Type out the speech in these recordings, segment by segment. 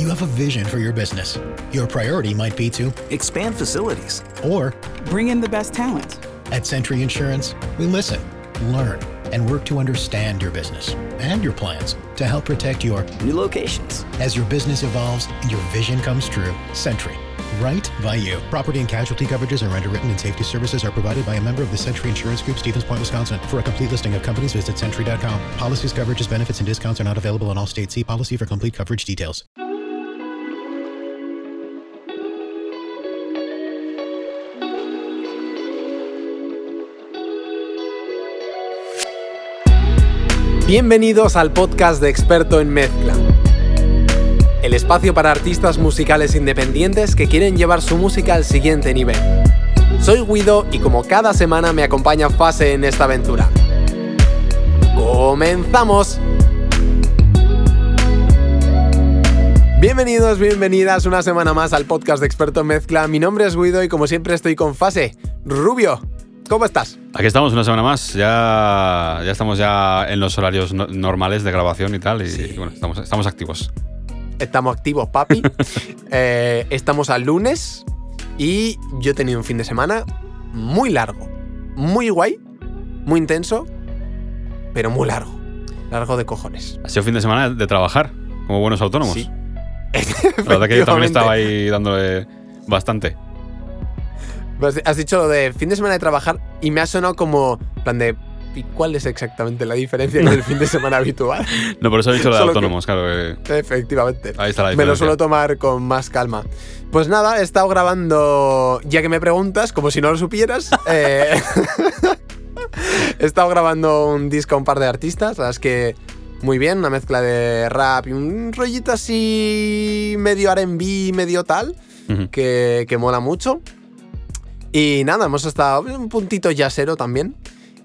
You have a vision for your business. Your priority might be to expand facilities, or bring in the best talent. At Century Insurance, we listen, learn, and work to understand your business and your plans to help protect your new locations. As your business evolves and your vision comes true, Century right by you. Property and casualty coverages are underwritten and safety services are provided by a member of the Century Insurance Group, Stevens Point, Wisconsin. For a complete listing of companies, visit century.com. Policies, coverages, benefits, and discounts are not available in all states. See policy for complete coverage details. Bienvenidos al podcast de Experto en Mezcla. El espacio para artistas musicales independientes que quieren llevar su música al siguiente nivel. Soy Guido y como cada semana me acompaña Fase en esta aventura. ¡Comenzamos! Bienvenidos, bienvenidas una semana más al podcast de Experto en Mezcla. Mi nombre es Guido y como siempre estoy con Fase. Rubio, ¿Cómo estás? Aquí estamos una semana más. Ya, ya estamos ya en los horarios normales de grabación y tal. Y, bueno, estamos, estamos activos. Estamos activos, papi. Eh, estamos al lunes y yo he tenido un fin de semana muy largo. Muy guay, muy intenso, pero muy largo. Largo de cojones. Ha sido fin de semana de trabajar, como buenos autónomos. Sí. La verdad que yo también estaba ahí dándole bastante. Pues has dicho lo de fin de semana de trabajar y me ha sonado como plan de cuál es exactamente la diferencia con el fin de semana habitual? No, por eso he dicho lo de autónomos, claro. Efectivamente. Ahí está la diferencia. Me lo suelo tomar con más calma. Pues nada, he estado grabando, ya que me preguntas, como si no lo supieras, eh, he estado grabando un disco a un par de artistas, las que muy bien, una mezcla de rap y un rollito así medio RB, medio tal, que, que mola mucho. Y nada, hemos estado un puntito yasero también.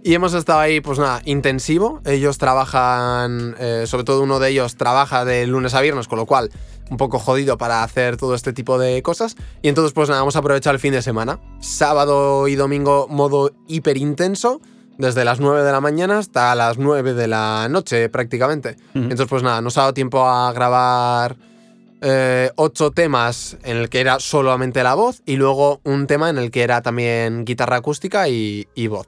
Y hemos estado ahí, pues nada, intensivo. Ellos trabajan, eh, sobre todo uno de ellos trabaja de lunes a viernes, con lo cual un poco jodido para hacer todo este tipo de cosas. Y entonces, pues nada, vamos a aprovechar el fin de semana. Sábado y domingo, modo hiper intenso, desde las 9 de la mañana hasta las 9 de la noche prácticamente. Entonces, pues nada, nos ha dado tiempo a grabar eh, ocho temas en el que era solamente la voz y luego un tema en el que era también guitarra acústica y, voz.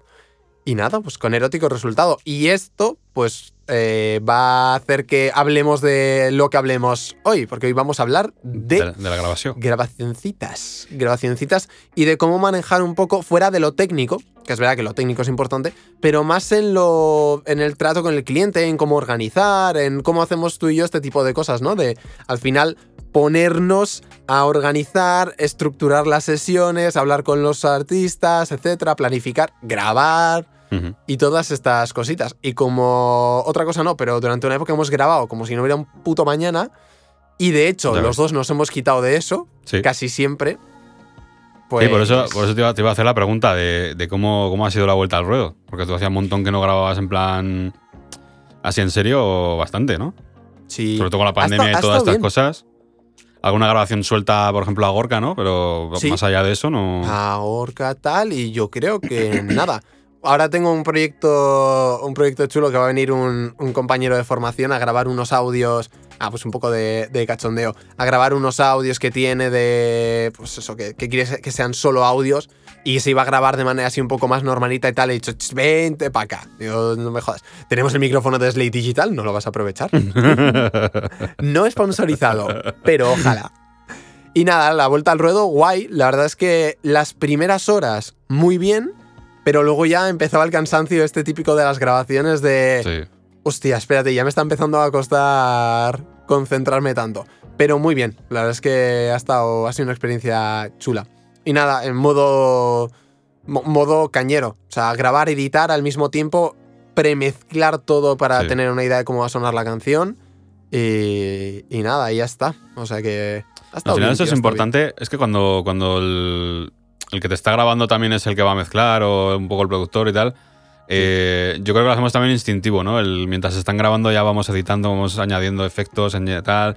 Y nada, pues con erótico resultado. Y esto, pues, eh, va a hacer que hablemos de lo que hablemos hoy, porque hoy vamos a hablar de, de, la grabación. Grabacioncitas. Grabacioncitas y de cómo manejar un poco fuera de lo técnico, que es verdad que lo técnico es importante, pero más en lo en el trato con el cliente, en cómo organizar, en cómo hacemos tú y yo este tipo de cosas, ¿no? De al final ponernos a organizar, estructurar las sesiones, hablar con los artistas, etcétera, planificar, grabar y todas estas cositas. Y como otra cosa no, pero durante una época hemos grabado como si no hubiera un puto mañana. Y de hecho, los dos nos hemos quitado de eso, casi siempre. Pues... Sí, por eso, por eso te, iba, a hacer la pregunta de, cómo, cómo ha sido la vuelta al ruedo. Porque tú hacías un montón que no grababas en plan. así en serio, bastante, ¿no? Sí. Sobre todo con la pandemia y todas estas cosas. Alguna grabación suelta, por ejemplo, a Gorka, ¿no? Pero más allá de eso, no. A Gorka tal, y yo creo que nada. Ahora tengo un proyecto, un proyecto chulo que va a venir un, un compañero de formación a grabar unos audios Ah, pues un poco de, cachondeo. A grabar unos audios que tiene de. Pues eso, que, quiere que sean solo audios. Y se iba a grabar de manera así un poco más normalita y tal. He dicho, vente para acá. Digo, no me jodas. Tenemos el micrófono de Slate Digital, ¿no lo vas a aprovechar? no sponsorizado, pero ojalá. Y nada, la vuelta al ruedo, guay. La verdad es que las primeras horas, muy bien. Pero luego ya empezaba el cansancio este típico de las grabaciones de. Sí hostia, espérate, ya me está empezando a costar concentrarme tanto. Pero muy bien, la verdad es que ha, estado, ha sido una experiencia chula. Y nada, en modo, modo cañero. O sea, grabar, editar al mismo tiempo, premezclar todo para tener una idea de cómo va a sonar la canción. Y, y nada, ya está. O sea que... Al final eso es importante, es que cuando, cuando el, el que te está grabando también es el que va a mezclar o un poco el productor y tal, eh, yo creo que lo hacemos también instintivo, ¿no? El, mientras están grabando ya vamos editando, vamos añadiendo efectos, tal,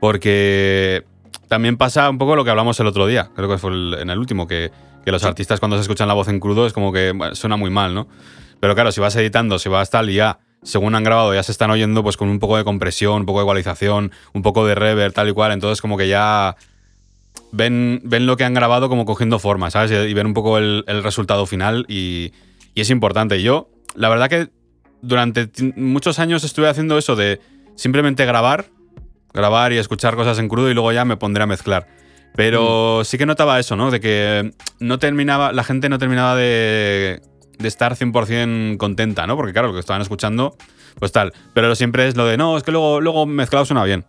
porque también pasa un poco lo que hablamos el otro día, creo que fue en el último, que, los artistas cuando se escuchan la voz en crudo es como que suena muy mal, ¿no? Pero claro, si vas editando, si vas tal y ya según han grabado, ya se están oyendo pues con un poco de compresión, un poco de ecualización, un poco de reverb, tal y cual. Entonces, como que ya ven, ven lo que han grabado como cogiendo forma, ¿sabes? Y, ven un poco el, el resultado final y, y, es importante. Yo, la verdad que durante muchos años estuve haciendo eso de simplemente grabar, grabar y escuchar cosas en crudo y luego ya me pondré a mezclar. Pero mm. sí que notaba eso, ¿no? De que no terminaba, la gente no terminaba de, de estar 100% contenta, ¿no? Porque claro, lo que estaban escuchando, pues tal. Pero siempre es lo de, no, es que luego, luego mezclado suena bien.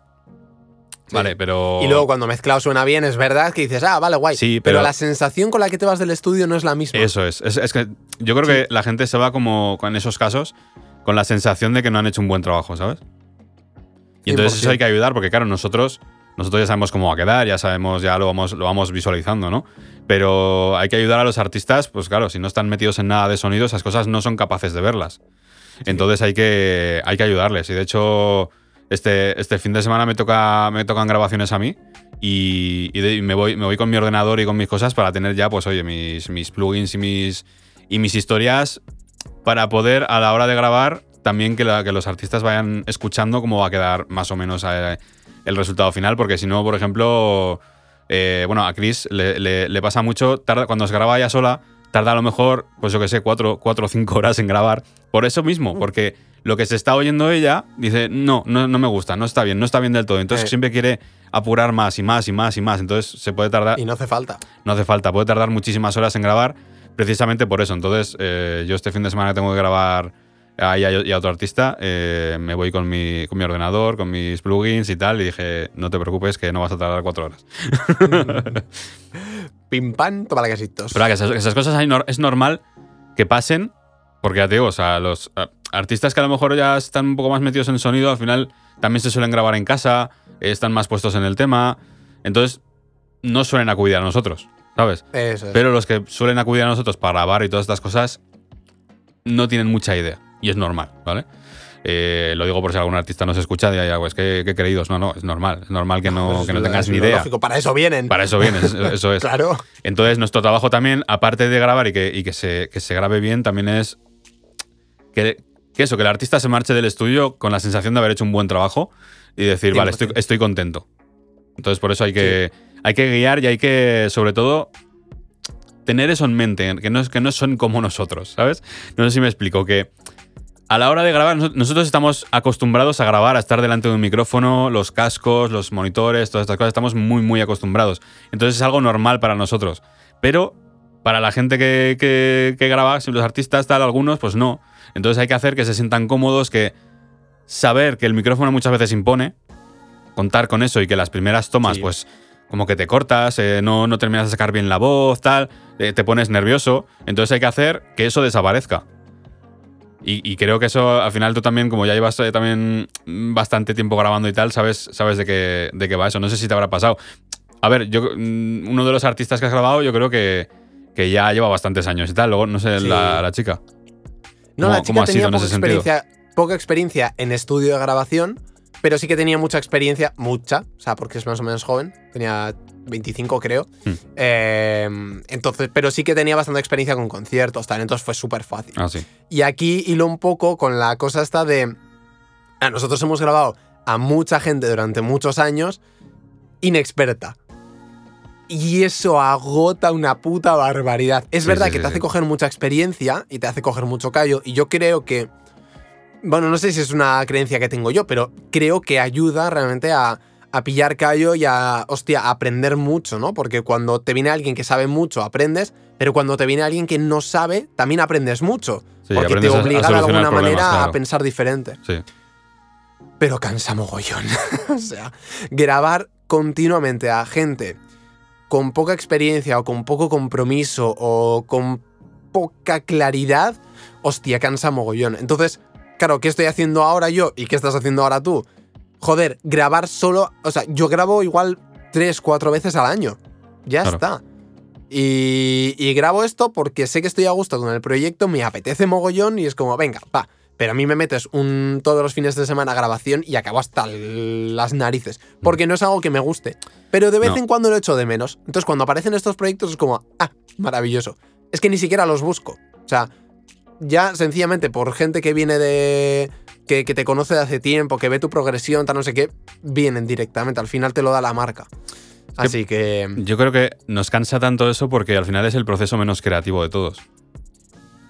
Vale, pero. Y luego cuando mezclado suena bien, es verdad que dices, ah, vale, guay. Sí, pero, la sensación con la que te vas del estudio no es la misma. Eso es. Es, que yo creo que la gente se va como, en esos casos, con la sensación de que no han hecho un buen trabajo, ¿sabes? Y entonces eso hay que ayudar, porque claro, nosotros nosotros ya sabemos cómo va a quedar, ya sabemos, ya lo vamos, lo vamos visualizando, ¿no? Pero hay que ayudar a los artistas, pues claro, si no están metidos en nada de sonido, esas cosas no son capaces de verlas. Entonces hay que, hay que ayudarles. Y de hecho, este, este fin de semana me, toca, me tocan grabaciones a mí y, me, voy, me voy con mi ordenador y con mis cosas para tener ya, pues oye, mis, mis plugins y mis, y mis historias para poder a la hora de grabar también que, que los artistas vayan escuchando cómo va a quedar más o menos eh, el resultado final, porque si no, por ejemplo, eh, bueno, a Chris le, pasa mucho, tarda, cuando se graba ella sola, tarda a lo mejor, pues yo que sé, cuatro, cuatro o cinco horas en grabar. Por eso mismo, porque lo que se está oyendo ella dice, no, no, no me gusta, no está bien, no está bien del todo. Entonces eh. siempre quiere apurar más y más y más y más. Entonces se puede tardar. Y no hace falta. No hace falta, puede tardar muchísimas horas en grabar precisamente por eso. Entonces, eh, yo este fin de semana tengo que grabar ahí y a otro artista, eh, me voy con mi, con mi ordenador, con mis plugins y tal, y dije, no te preocupes que no vas a tardar cuatro horas. Pim pam, toma la casitos. Pero que esas, cosas es normal que pasen, porque ya te digo, o sea, los artistas que a lo mejor ya están un poco más metidos en el sonido, al final también se suelen grabar en casa, están más puestos en el tema, entonces no suelen acudir a nosotros, ¿sabes? Pero los que suelen acudir a nosotros para grabar y todas estas cosas no tienen mucha idea y es normal, ¿vale? Eh, lo digo por si algún artista nos escucha y es que, que, creídos. No, no, es normal. Es normal que no, que no tengas ni idea. Lógico, para eso vienen. Para eso vienen, eso es. claro. Entonces, nuestro trabajo también, aparte de grabar y que, y que, se, que se grabe bien, también es que, que, eso, que el artista se marche del estudio con la sensación de haber hecho un buen trabajo y decir, vale, estoy, estoy contento. Entonces, por eso hay que, hay que guiar y hay que, sobre todo, tener eso en mente, que no, que no son como nosotros, ¿sabes? No sé si me explico, que a la hora de grabar, nosotros estamos acostumbrados a grabar, a estar delante de un micrófono, los cascos, los monitores, todas estas cosas, estamos muy, muy acostumbrados. Entonces es algo normal para nosotros. Pero para la gente que, que, graba, si los artistas, tal, algunos, pues no. Entonces hay que hacer que se sientan cómodos, que saber que el micrófono muchas veces impone, contar con eso y que las primeras tomas, pues como que te cortas, eh, no, no terminas de sacar bien la voz, tal, eh, te pones nervioso. Entonces hay que hacer que eso desaparezca. Y, creo que eso, al final, tú también, como ya llevas eh, también bastante tiempo grabando y tal, sabes, sabes de, qué, de qué va eso. No sé si te habrá pasado. A ver, yo mm, uno de los artistas que has grabado, yo creo que, que ya lleva bastantes años y tal. Luego, no sé, la, chica. No, la chica tenía poca, experiencia, poca experiencia en estudio de grabación, pero sí que tenía mucha experiencia, mucha, o sea, porque es más o menos joven, tenía 25 creo. Hmm. Eh, entonces, pero sí que tenía bastante experiencia con conciertos, tal, entonces fue súper fácil. Ah, sí. Y aquí hilo un poco con la cosa esta de... Ah, nosotros hemos grabado a mucha gente durante muchos años inexperta. Y eso agota una puta barbaridad. Es verdad que te hace coger mucha experiencia y te hace coger mucho callo. Y yo creo que. Bueno, no sé si es una creencia que tengo yo, pero creo que ayuda realmente a, a pillar callo y a, hostia, aprender mucho, ¿no? Porque cuando te viene alguien que sabe mucho, aprendes, pero cuando te viene alguien que no sabe, también aprendes mucho. porque te obliga de alguna manera a pensar diferente. Sí. Pero cansa mogollón. o sea, grabar continuamente a gente con poca experiencia o con poco compromiso o con poca claridad, hostia, cansa mogollón. Entonces, claro, ¿qué estoy haciendo ahora yo y qué estás haciendo ahora tú? Joder, grabar solo. O sea, yo grabo igual tres, cuatro veces al año. Ya está. Y, grabo esto porque sé que estoy a gusto con el proyecto, me apetece mogollón y es como, venga, va. Pero a mí me metes un, todos los fines de semana grabación y acabo hasta las narices. Porque no es algo que me guste. Pero de vez en cuando lo echo de menos. Entonces cuando aparecen estos proyectos es como, ah, maravilloso. Es que ni siquiera los busco. O sea, ya sencillamente por gente que viene de. Que, que te conoce de hace tiempo, que ve tu progresión, tal no sé qué, vienen directamente. Al final te lo da la marca. Así que. Yo creo que nos cansa tanto eso porque al final es el proceso menos creativo de todos.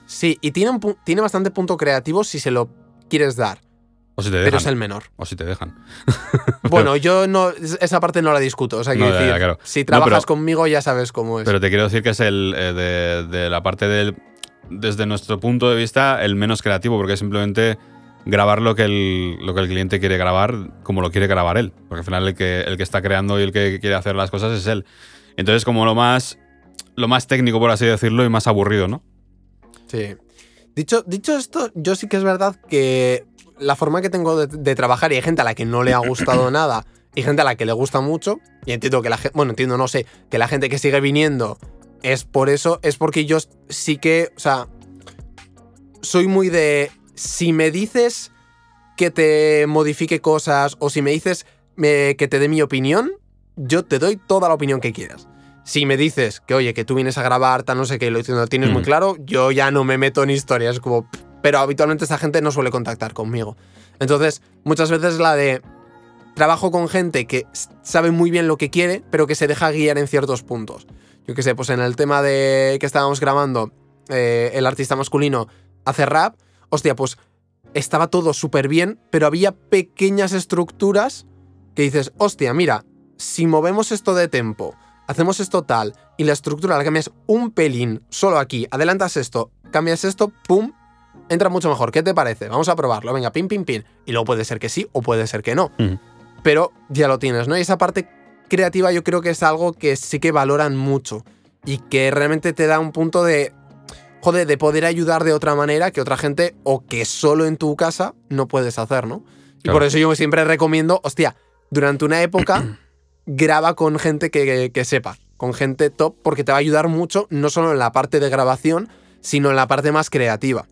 Sí, y tiene, un tiene bastante punto creativo si se lo quieres dar, O si te pero dejan. es el menor. O si te dejan. Bueno, yo no. Esa parte no la discuto. O sea, No, ya, decir, ya, claro. si No, trabajas pero- conmigo ya sabes cómo es. Pero te quiero decir que es el eh, de, de la parte del. Desde nuestro punto de vista, el menos creativo, porque es simplemente grabar lo que, el, lo que el cliente quiere grabar como lo quiere grabar él. Porque al final el que, el que está creando y el que quiere hacer las cosas es él. Entonces, como lo más. Lo más técnico, por así decirlo, y más aburrido, ¿no? Sí. Dicho, dicho esto, yo sí que es verdad que la forma que tengo de, de trabajar, y hay gente a la que no le ha gustado nada, y gente a la que le gusta mucho, y entiendo que la gente, bueno, entiendo, no sé, que la gente que sigue viniendo es por eso, es porque yo sí que, o sea, soy muy de, si me dices que te modifique cosas, o si me dices eh, que te dé mi opinión, yo te doy toda la opinión que quieras. Si me dices que, oye, que tú vienes a grabar, tal, no sé qué, y lo tienes muy Mm. claro, yo ya no me meto en historias, como... Pero habitualmente esa gente no suele contactar conmigo. Entonces, muchas veces la de... Trabajo con gente que sabe muy bien lo que quiere, pero que se deja guiar en ciertos puntos. Yo qué sé, pues en el tema de que estábamos grabando, eh, el artista masculino hace rap, hostia, pues estaba todo súper bien, pero había pequeñas estructuras que dices, hostia, mira, si movemos esto de tempo, hacemos esto tal, y la estructura la cambias un pelín, solo aquí, adelantas esto, cambias esto, pum, entra mucho mejor. ¿Qué te parece? Vamos a probarlo, venga, pim, pim, pim. Y luego puede ser que sí o puede ser que no. Pero ya lo tienes, ¿no? Y esa parte creativa yo creo que es algo que sí que valoran mucho y que realmente te da un punto de, joder, de poder ayudar de otra manera que otra gente o que solo en tu casa no puedes hacer, ¿no? Y por eso yo siempre recomiendo, hostia, durante una época graba con gente que, que- que sepa, con gente top, porque te va a ayudar mucho, no solo en la parte de grabación, sino en la parte más creativa.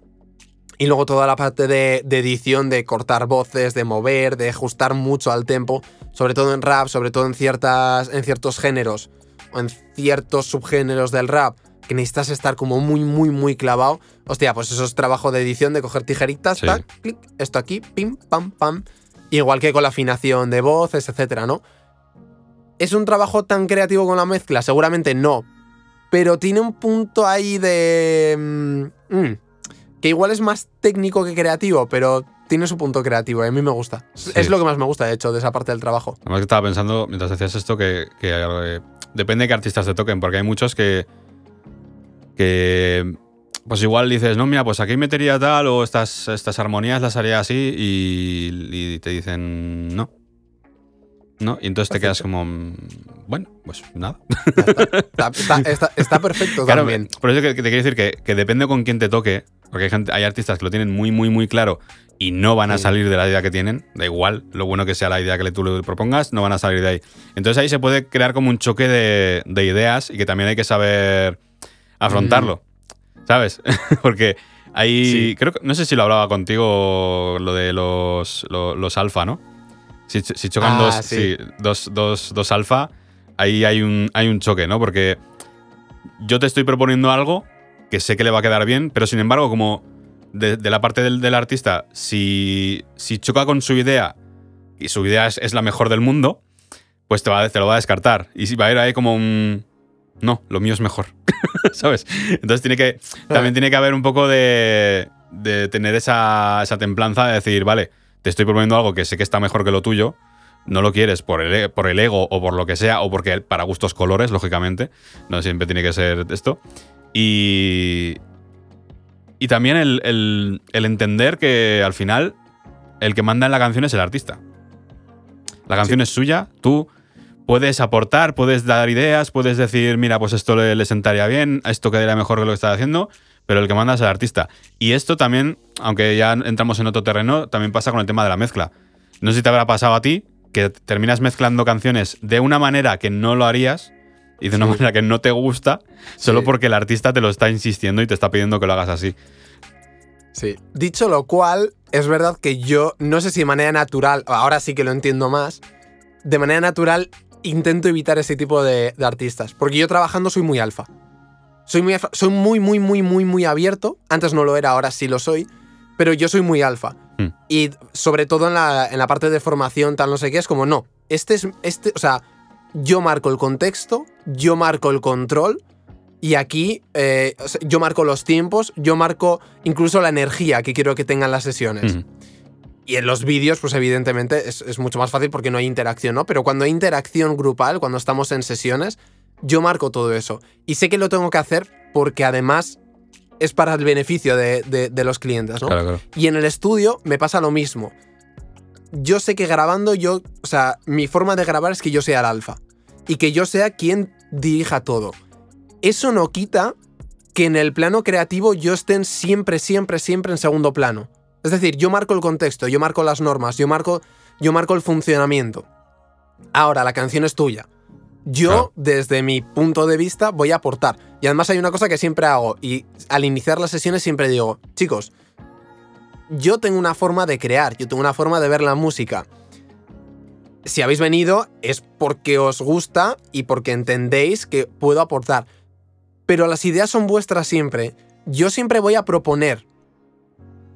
Y luego toda la parte de, de edición, de cortar voces, de mover, de ajustar mucho al tempo, sobre todo en rap, sobre todo en, ciertas, en ciertos géneros o en ciertos subgéneros del rap, que necesitas estar como muy, muy, muy clavado. Hostia, pues eso es trabajo de edición, de coger tijeritas, Sí. tac, clic, esto aquí, pim, pam, pam. Igual que con la afinación de voces, etcétera, ¿no? ¿Es un trabajo tan creativo con la mezcla? Seguramente no. Pero tiene un punto ahí de. mm, mm, que igual es más técnico que creativo, pero tiene su punto creativo y a mí me gusta. Sí. Es lo que más me gusta, de hecho, de esa parte del trabajo. Además que estaba pensando, mientras decías esto, que, que, eh, depende de qué artistas te toquen, porque hay muchos que. que. Pues igual dices, no, mira, pues aquí metería tal, o estas, estas armonías las haría así, y, y te dicen no. ¿No? Y entonces te quedas como. mm, Bueno, pues nada. Está, está- está- está perfecto Claro, también. por eso que, que te quiero decir que, que depende con quién te toque, porque hay, gente, hay artistas que lo tienen muy, muy, muy claro y no van a Sí. salir de la idea que tienen, da igual, lo bueno que sea la idea que tú le propongas, no van a salir de ahí. Entonces ahí se puede crear como un choque de, de ideas y que también hay que saber afrontarlo, ¿sabes? porque ahí, Sí. creo que, no sé si lo hablaba contigo, lo de los, lo- los alfa, ¿no? Si, si chocan Ah, dos, sí, dos, dos, dos alfa, ahí hay un, hay un choque, ¿no? Porque yo te estoy proponiendo algo que sé que le va a quedar bien, pero sin embargo, como de, la parte del, artista, si, si choca con su idea y su idea es, la mejor del mundo, pues te, lo va a descartar. Y si va a ir ahí como un... No, lo mío es mejor. ¿Sabes? Entonces tiene que, también tiene que haber un poco de, de tener esa, esa templanza de decir, vale, te estoy proponiendo algo que sé que está mejor que lo tuyo, no lo quieres por el, e- por el ego o por lo que sea, o porque para gustos colores, lógicamente, no siempre tiene que ser esto. Y, y también el, el- el entender que al final el que manda en la canción es el artista. La canción es suya, tú puedes aportar, puedes dar ideas, puedes decir, mira, pues esto le, le sentaría bien, esto quedaría mejor que lo que estás haciendo, pero el que manda es el artista. Y esto también, aunque ya entramos en otro terreno, también pasa con el tema de la mezcla. No sé si te habrá pasado a ti que terminas mezclando canciones de una manera que no lo harías y de una Sí. manera que no te gusta, solo Sí. porque el artista te lo está insistiendo y te está pidiendo que lo hagas así. Sí. Dicho lo cual, es verdad que yo, no sé si de manera natural, ahora sí que lo entiendo más, de manera natural intento evitar ese tipo de, de artistas. Porque yo trabajando soy muy alfa. Soy muy, alfa- soy muy, muy, muy, muy, muy abierto. Antes no lo era, ahora sí lo soy. Pero yo soy muy alfa. Hmm. Y sobre todo en la, en la parte de formación, tal, no sé qué, es como, no, este es, este, o sea, yo marco el contexto, yo marco el control, y aquí eh, yo marco los tiempos, yo marco incluso la energía que quiero que tengan las sesiones. Y en los vídeos, pues evidentemente es, es mucho más fácil porque no hay interacción, ¿no? Pero cuando hay interacción grupal, cuando estamos en sesiones, yo marco todo eso. Y sé que lo tengo que hacer porque además es para el beneficio de, de- de los clientes, ¿no? Claro, claro. Y en el estudio me pasa lo mismo. Yo sé que grabando yo, o sea, mi forma de grabar es que yo sea el alfa y que yo sea quien dirija todo. Eso no quita que en el plano creativo yo esté siempre, siempre, siempre en segundo plano. Es decir, yo marco el contexto, yo marco las normas, yo marco, yo marco el funcionamiento. Ahora, la canción es tuya. Yo, desde mi punto de vista, voy a aportar. Y además hay una cosa que siempre hago, y al iniciar las sesiones siempre digo, chicos, yo tengo una forma de crear, yo tengo una forma de ver la música. Si habéis venido es porque os gusta y porque entendéis que puedo aportar. Pero las ideas son vuestras siempre. Yo siempre voy a proponer.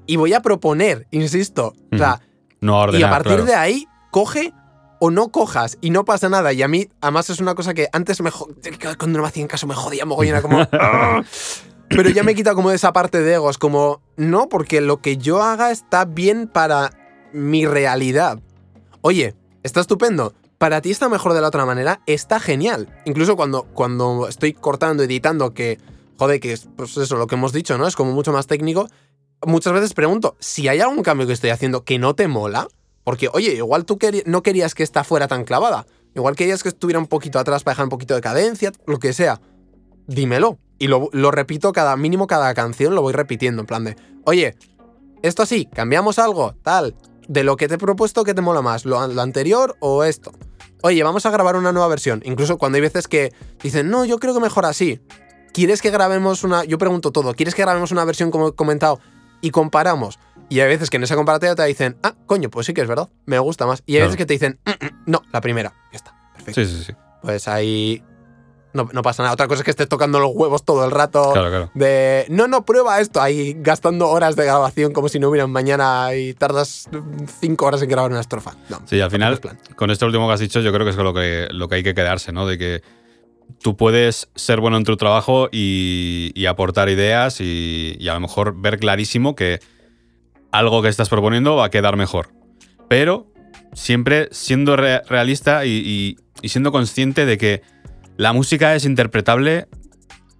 Y voy a proponer, insisto. O sea, No ordenar, y a partir claro. de ahí, coge o no cojas y no pasa nada. Y a mí, además, es una cosa que antes me cuando no me hacían caso me jodía mogollón, era como. "Ah". Pero ya me he quitado como de esa parte de egos, como, no, porque lo que yo haga está bien para mi realidad. Oye, está estupendo. Para ti está mejor de la otra manera, está genial. Incluso cuando, cuando estoy cortando, editando, que, joder, que es pues eso, lo que hemos dicho, ¿no? Es como mucho más técnico. Muchas veces pregunto, si hay algún cambio que estoy haciendo que no te mola, porque, oye, igual tú no querías que esta fuera tan clavada. Igual querías que estuviera un poquito atrás para dejar un poquito de cadencia, lo que sea. Dímelo. Y lo, lo repito cada mínimo cada canción, lo voy repitiendo, en plan de, oye, esto sí, cambiamos algo, tal. De lo que te he propuesto, ¿qué te mola más? ¿Lo, lo anterior o esto? Oye, vamos a grabar una nueva versión. Incluso cuando hay veces que dicen, no, yo creo que mejor así. ¿Quieres que grabemos una.? Yo pregunto todo. ¿Quieres que grabemos una versión como he comentado? Y comparamos. Y hay veces que en esa comparativa te dicen, ah, coño, pues sí que es verdad. Me gusta más. Y hay Claro. veces que te dicen, "Mm, mm, no, la primera. Ya está. Perfecto. Sí, sí, sí. Pues ahí. No, no pasa nada. Otra cosa es que estés tocando los huevos todo el rato. Claro, claro. De, no, no, prueba esto. Ahí gastando horas de grabación como si no hubieran mañana y tardas cinco horas en grabar una estrofa. No, Sí, al final, con esto último que has dicho, yo creo que es con lo que, lo que hay que quedarse, ¿no? De que tú puedes ser bueno en tu trabajo y, y aportar ideas y, y a lo mejor ver clarísimo que algo que estás proponiendo va a quedar mejor. Pero siempre siendo re- realista y, y- y siendo consciente de que la música es interpretable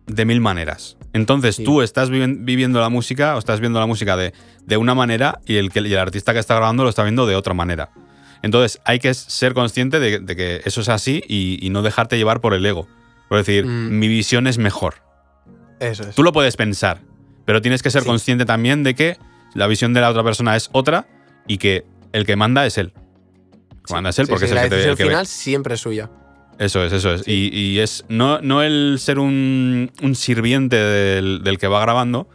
de mil maneras. Entonces Sí. tú estás viviendo la música o estás viendo la música de, de una manera y el, y el artista que está grabando lo está viendo de otra manera. Entonces hay que ser consciente de, de que eso es así y, y no dejarte llevar por el ego. Por decir, Mm. mi visión es mejor. Eso es. Tú lo puedes pensar, pero tienes que ser Sí. consciente también de que la visión de la otra persona es otra y que el que manda es él. El que manda es él porque es el la que te el ve. final siempre es suya. Eso es, eso es. Y, y es no, no el ser un, un sirviente del, del que va grabando,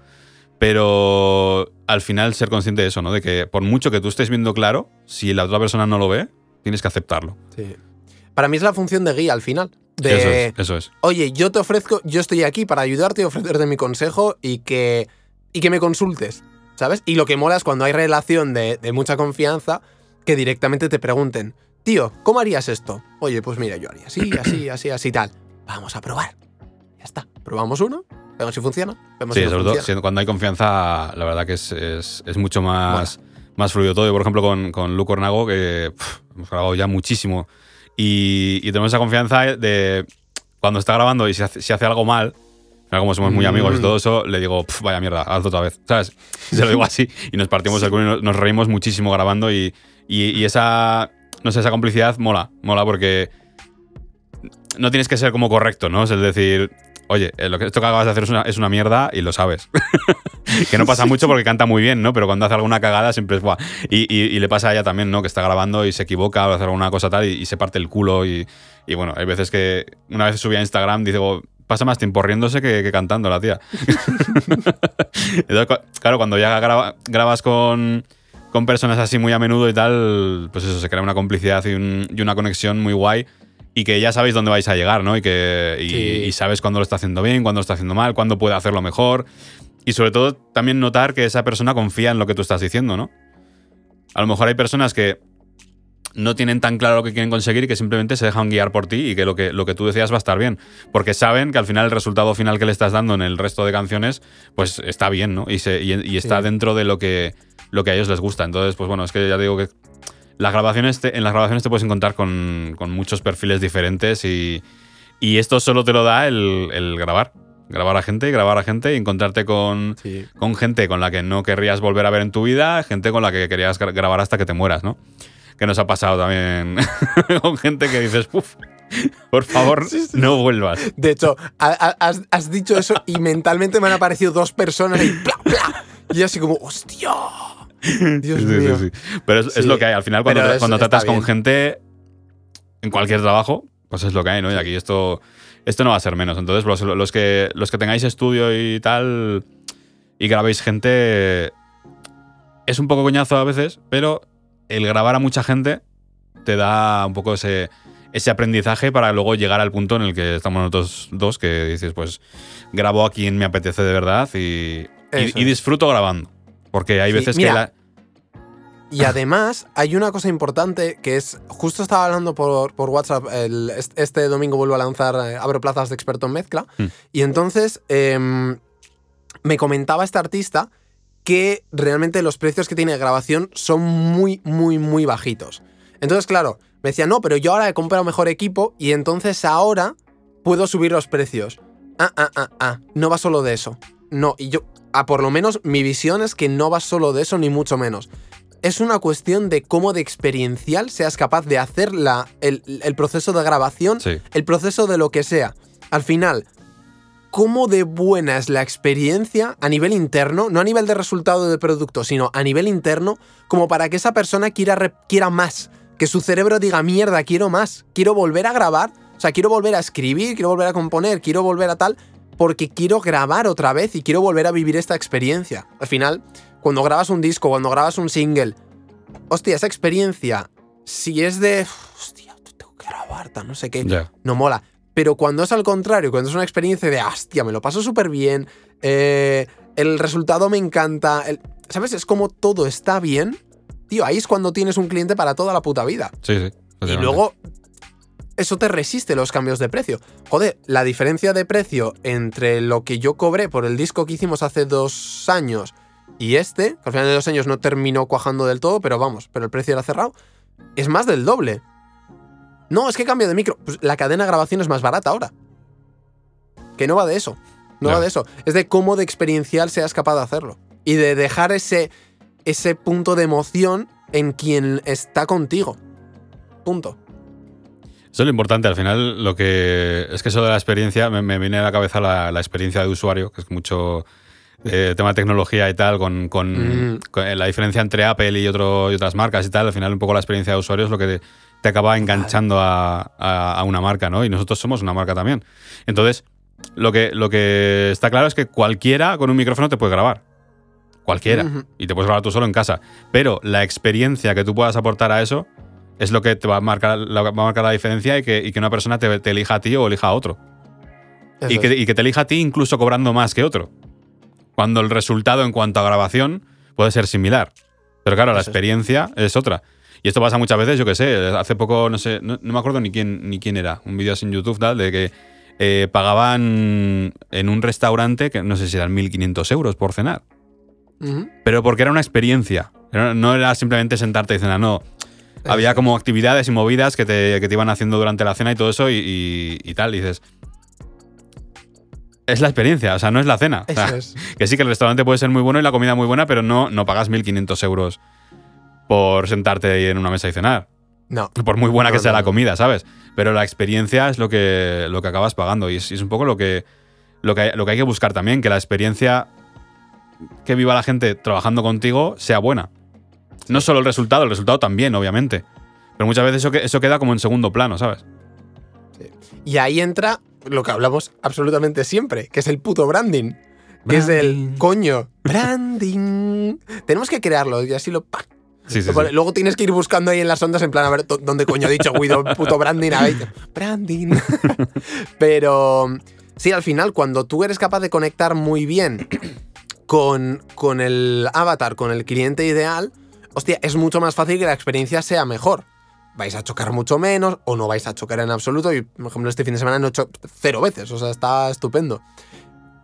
pero al final ser consciente de eso, ¿no? De que por mucho que tú estés viendo claro, si la otra persona no lo ve, tienes que aceptarlo. Sí. Para mí es la función de guía al final. De, Eso es, eso es. oye, yo te ofrezco, yo estoy aquí para ayudarte y ofrecerte mi consejo y que, y que me consultes, ¿sabes? Y lo que mola es cuando hay relación de, de mucha confianza que directamente te pregunten, tío, ¿cómo harías esto? Oye, pues mira, yo haría así, así, así, así, tal. Vamos a probar. Ya está. Probamos uno, vemos si funciona, vemos Sí, si no sobre todo funciona. siendo- cuando hay confianza, la verdad que es, es- es mucho más, más fluido todo. Yo, por ejemplo, con, con Luke Ornago, que hemos grabado ya muchísimo, y, y tenemos esa confianza de cuando está grabando y si hace, si hace algo mal, como somos muy amigos y Mm. todo eso, le digo, "Pf, vaya mierda, hazlo otra vez. ¿Sabes? Se lo digo así y nos partimos el culo y nos, nos reímos muchísimo grabando y, y- y esa, no sé, esa complicidad mola, mola porque no tienes que ser como correcto, ¿no? Es decir, oye, eh, lo que, esto que acabas de hacer es una, es una mierda y lo sabes. que no pasa mucho porque canta muy bien, ¿no? Pero cuando hace alguna cagada siempre es guau. Y, y- y le pasa a ella también, ¿no? Que está grabando y se equivoca o hace alguna cosa tal y, y se parte el culo. Y, y bueno, hay veces que una vez subí a Instagram, dice, "Oh, pasa más tiempo riéndose que, que cantando la tía. Entonces, claro, cuando ya graba- grabas con, con personas así muy a menudo y tal, pues eso, se crea una complicidad y, un- y una conexión muy guay y que ya sabéis dónde vais a llegar, ¿no? Y que y, Sí. y sabes cuándo lo está haciendo bien, cuándo lo está haciendo mal, cuándo puede hacerlo mejor. Y sobre todo también notar que esa persona confía en lo que tú estás diciendo, ¿no? A lo mejor hay personas que no tienen tan claro lo que quieren conseguir y que simplemente se dejan guiar por ti y que lo que, lo que tú decías va a estar bien. Porque saben que al final el resultado final que le estás dando en el resto de canciones, pues está bien, ¿no? Y, se- y- y está Sí. dentro de lo que, lo que a ellos les gusta. Entonces, pues bueno, es que ya digo que las grabaciones te- en las grabaciones te puedes encontrar con, con muchos perfiles diferentes y, y esto solo te lo da el, el grabar. Grabar a gente, grabar a gente y encontrarte con, Sí. con gente con la que no querrías volver a ver en tu vida, gente con la que querías gra- grabar hasta que te mueras, ¿no? Que nos ha pasado también con gente que dices, uff, por favor, no vuelvas. De hecho, ha- ha- has, has dicho eso y mentalmente me han aparecido dos personas y ¡pla, pla! Y así como, ¡hostia! Dios Sí, sí, mío. sí, sí. Pero es, lo que hay. Al final, cuando, es- tratas con bien. gente en cualquier trabajo, pues es lo que hay, ¿no? Y aquí esto, esto no va a ser menos. Entonces, los, los que, los que tengáis estudio y tal y grabéis gente, es un poco coñazo a veces, pero el grabar a mucha gente te da un poco ese, ese aprendizaje para luego llegar al punto en el que estamos nosotros dos, que dices, pues grabo a quien me apetece de verdad y, disfruto grabando. Porque hay Sí, veces mira, que la, Y además, hay una cosa importante que es. Justo estaba hablando por, por WhatsApp. el- este domingo vuelvo a lanzar eh, Abro plazas de experto en mezcla. Mm. Y entonces em, me comentaba este artista que realmente los precios que tiene de grabación son muy, muy, muy bajitos. Entonces, claro, me decía, no, pero yo ahora he comprado mejor equipo y entonces ahora puedo subir los precios. Ah, ah, ah, ah. No va solo de eso. No, y yo. Ah, por lo menos mi visión es que no va solo de eso, ni mucho menos es una cuestión de cómo de experiencial seas capaz de hacer la, el, el proceso de grabación, Sí. el proceso de lo que sea. Al final, cómo de buena es la experiencia a nivel interno, no a nivel de resultado del producto, sino a nivel interno, como para que esa persona quiera, quiera más, que su cerebro diga, mierda, quiero más, quiero volver a grabar, o sea, quiero volver a escribir, quiero volver a componer, quiero volver a tal, porque quiero grabar otra vez y quiero volver a vivir esta experiencia. Al final, cuando grabas un disco, cuando grabas un single, hostia, esa experiencia, si es de, hostia, tengo que grabar, no sé qué, no mola. Pero cuando es al contrario, cuando es una experiencia de, hostia, me lo paso súper bien, eh, el resultado me encanta, el- ¿sabes? Es como todo está bien, tío, ahí es cuando tienes un cliente para toda la puta vida. Sí, sí. Y luego, eso te resiste los cambios de precio. Joder, la diferencia de precio entre lo que yo cobré por el disco que hicimos hace dos años y este, que al final de dos años no terminó cuajando del todo, pero vamos, pero el precio era cerrado, es más del doble. No, es que cambio de micro. Pues la cadena de grabación es más barata ahora. Que no va de eso. No va de eso. Es de cómo de experiencial seas capaz de hacerlo. Y de dejar ese, ese punto de emoción en quien está contigo. Punto. Eso es lo importante. Al final, lo que. Es que eso de la experiencia, me, me viene a la cabeza la, la experiencia de usuario, que es mucho eh, tema de tecnología y tal, con, con- Mm. con la diferencia entre Apple y, otro, y otras marcas y tal. Al final, un poco la experiencia de usuario es lo que te, te acaba enganchando a, a- a una marca, ¿no? Y nosotros somos una marca también. Entonces, lo que, lo que está claro es que cualquiera con un micrófono te puede grabar. Cualquiera. Y te puedes grabar tú solo en casa. Pero la experiencia que tú puedas aportar a eso es lo que te va a marcar la, va a marcar la diferencia y que, y que una persona te, te elija a ti o elija a otro. Y que, y que te elija a ti incluso cobrando más que otro. Cuando el resultado en cuanto a grabación puede ser similar. Pero claro, la Eso experiencia es otra. Y esto pasa muchas veces, yo que sé, hace poco, no sé, no, no me acuerdo ni quién, ni quién era, un vídeo así en YouTube, tal, de que eh, pagaban en un restaurante, que no sé si eran 1.500 euros por cenar. Pero porque era una experiencia. No era simplemente sentarte y cenar, no. Había como actividades y movidas que te, que te iban haciendo durante la cena y todo eso y, y- y tal. Y dices. Es la experiencia, o sea, no es la cena. O sea, Eso es. Que sí, que el restaurante puede ser muy bueno y la comida muy buena, pero no, no pagas 1.500 euros por sentarte ahí en una mesa y cenar. No. Por muy buena No, que sea no, la comida, ¿sabes? Pero la experiencia es lo que, lo que acabas pagando. Y es, un poco lo que, lo, que, hay- lo que hay que buscar también, que la experiencia que viva la gente trabajando contigo sea buena. No solo el resultado, el resultado también, obviamente. Pero muchas veces eso, que- eso queda como en segundo plano, ¿sabes? Y ahí entra lo que hablamos absolutamente siempre, que es el puto branding. Que es el coño. Branding. Tenemos que crearlo y así lo. Sí, sí, sí. Luego tienes que ir buscando ahí en las ondas en plan a ver dó- dónde coño ha dicho Guido, puto branding. A ver, branding. Pero sí, al final, cuando tú eres capaz de conectar muy bien con, con el avatar, con el cliente ideal, hostia, es mucho más fácil que la experiencia sea mejor. Vais a chocar mucho menos o no vais a chocar en absoluto. Y, por ejemplo, este fin de semana no he hecho cero veces, o sea, está estupendo.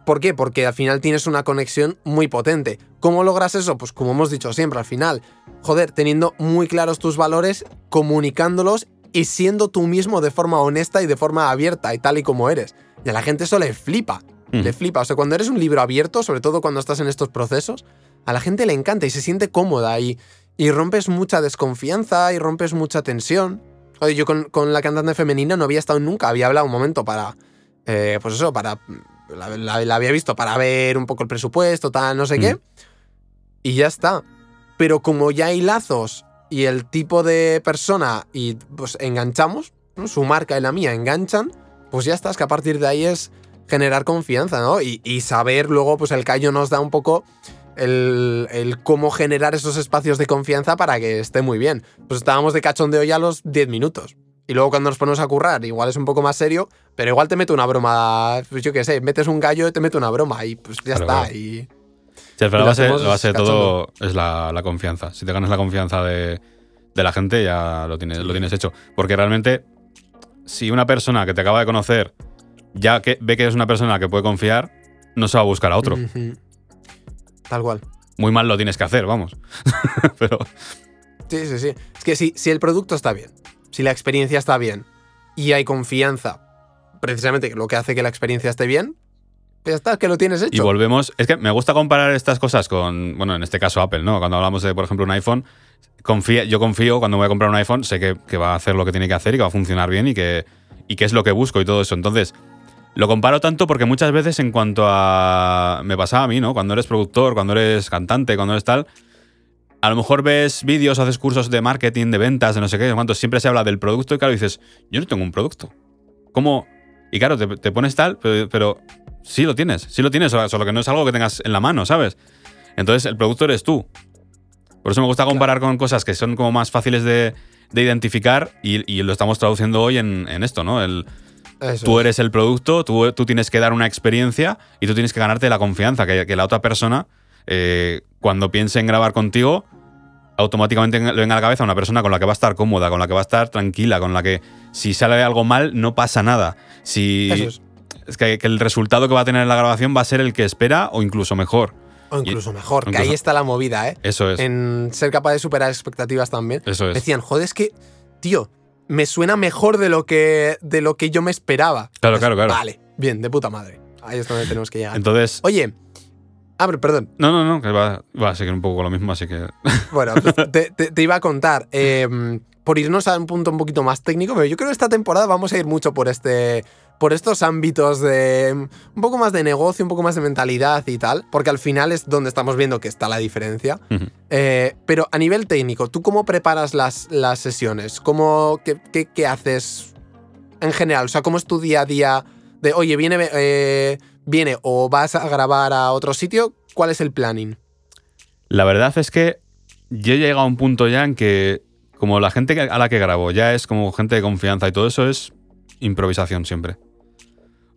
¿Por qué? Porque al final tienes una conexión muy potente. ¿Cómo logras eso? Pues como hemos dicho siempre, al final, joder, teniendo muy claros tus valores, comunicándolos y siendo tú mismo de forma honesta y de forma abierta y tal y como eres. Y a la gente eso le flipa. Mm. Le flipa. O sea, cuando eres un libro abierto, sobre todo cuando estás en estos procesos, a la gente le encanta y se siente cómoda y, y rompes mucha desconfianza y rompes mucha tensión. Oye, yo con, con la cantante femenina no había estado nunca, había hablado un momento para, eh, pues eso, para, la, la- la había visto para ver un poco el presupuesto, tal, no sé qué, Mm. y ya está. Pero como ya hay lazos y el tipo de persona y pues enganchamos, ¿no? su marca y la mía enganchan, pues ya está, es que a partir de ahí es generar confianza, ¿no? Y, y saber luego, pues el callo nos da un poco el, el cómo generar esos espacios de confianza para que esté muy bien. Pues estábamos de cachondeo ya a los 10 minutos. Y luego cuando nos ponemos a currar, igual es un poco más serio, pero igual te mete una broma, pues yo qué sé, metes un gallo y te mete una broma y pues ya Claro, está. claro. Y Sí, al Y la base, hacemos la base de todo es la, la confianza. Si te ganas la confianza de, de la gente, ya lo tienes, lo tienes hecho. Porque realmente, si una persona que te acaba de conocer ya que ve que es una persona que puede confiar, no se va a buscar a otro. Tal cual. Muy mal lo tienes que hacer, vamos. Pero Sí, sí, sí. Es que si, si el producto está bien, si la experiencia está bien y hay confianza, precisamente lo que hace que la experiencia esté bien, ya está, es que lo tienes hecho. Y volvemos. Es que me gusta comparar estas cosas con. Bueno, en este caso Apple, ¿no? Cuando hablamos de, por ejemplo, un iPhone. Confía, yo confío cuando voy a comprar un iPhone, sé que, que va a hacer lo que tiene que hacer y que va a funcionar bien y que, y que es lo que busco y todo eso. Entonces, lo comparo tanto porque muchas veces, en cuanto a. Me pasaba a mí, ¿no? Cuando eres productor, cuando eres cantante, cuando eres tal. A lo mejor ves vídeos, haces cursos de marketing, de ventas, de no sé qué, de cuánto. Siempre se habla del producto y claro, dices, yo no tengo un producto. ¿Cómo? Y claro, te, te pones tal, pero, pero sí lo tienes, sí lo tienes, solo que no es algo que tengas en la mano, ¿sabes? Entonces el producto eres tú. Por eso me gusta comparar con cosas que son como más fáciles de, de identificar y, y lo estamos traduciendo hoy en, en esto, ¿no? El, Eso tú es. eres el producto, tú, tú tienes que dar una experiencia y tú tienes que ganarte la confianza, que, que la otra persona, eh, cuando piense en grabar contigo, automáticamente le venga a la cabeza una persona con la que va a estar cómoda, con la que va a estar tranquila, con la que si sale algo mal no pasa nada. Si Eso es. es que, que el resultado que va a tener la grabación va a ser el que espera o incluso mejor. O incluso y- mejor, que ahí está la movida, ¿eh? Eso es. En ser capaz de superar expectativas también. Eso es. Decían, joder, es que, tío, me suena mejor de lo que, de lo que yo me esperaba. Claro, claro, claro. Vale, bien, de puta madre. Ahí es donde tenemos que llegar. Entonces. Oye, abre, perdón. No, no, no, que va, va a seguir un poco con lo mismo, así que. Bueno, pues te, te- te iba a contar, eh, por irnos a un punto un poquito más técnico, pero yo creo que esta temporada vamos a ir mucho por este. Por estos ámbitos de un poco más de negocio, un poco más de mentalidad y tal, porque al final es donde estamos viendo que está la diferencia. Eh, pero a nivel técnico, ¿tú cómo preparas las, las sesiones? ¿Cómo, qué, qué- qué haces en general? O sea, ¿cómo es tu día a día de, oye, viene, eh, viene o vas a grabar a otro sitio? ¿Cuál es el planning? La verdad es que yo he llegado a un punto ya en que, como la gente a la que grabo ya es como gente de confianza y todo eso es improvisación siempre.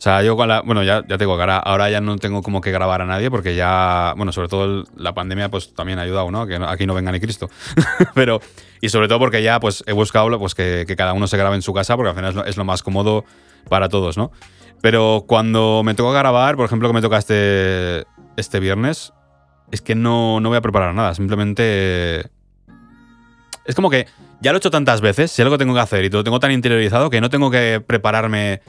O sea, yo con la. Bueno, ya, ya te digo que ahora, ahora ya no tengo como que grabar a nadie porque ya. Bueno, sobre todo la pandemia, pues también ha ayudado, ¿no? Que aquí no venga ni Cristo. Pero. Y sobre todo porque ya, pues he buscado pues, que, que cada uno se grabe en su casa porque al final es lo, más cómodo para todos, ¿no? Pero cuando me toca grabar, por ejemplo, que me toca este, este viernes, es que no, no voy a preparar nada. Simplemente. Es como que ya lo he hecho tantas veces, lo que tengo que hacer y lo tengo tan interiorizado que no tengo que prepararme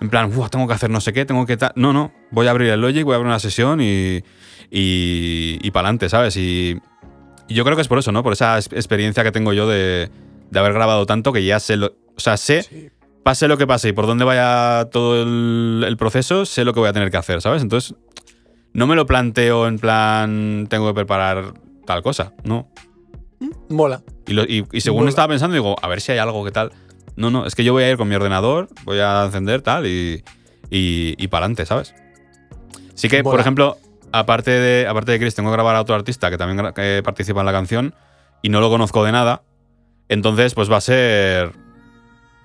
en plan, "Buah, tengo que hacer no sé qué, tengo que tal. No, no. Voy a abrir el Logic, voy a abrir una sesión y. y, y para adelante, ¿sabes? Y, y yo creo que es por eso, ¿no? Por esa es- experiencia que tengo yo de, de haber grabado tanto que ya sé lo. O sea, sé, pase lo que pase y por dónde vaya todo el, el proceso, sé lo que voy a tener que hacer, ¿sabes? Entonces, no me lo planteo en plan, tengo que preparar tal cosa, no. Mola. Y, lo- y- y según Mola. estaba pensando, digo, a ver si hay algo que tal. No, no, es que yo voy a ir con mi ordenador, voy a encender tal y, y, y para adelante, ¿sabes? Sí que, por ejemplo, aparte de, aparte de Chris, tengo que grabar a otro artista que también que participa en la canción y no lo conozco de nada, entonces pues va a ser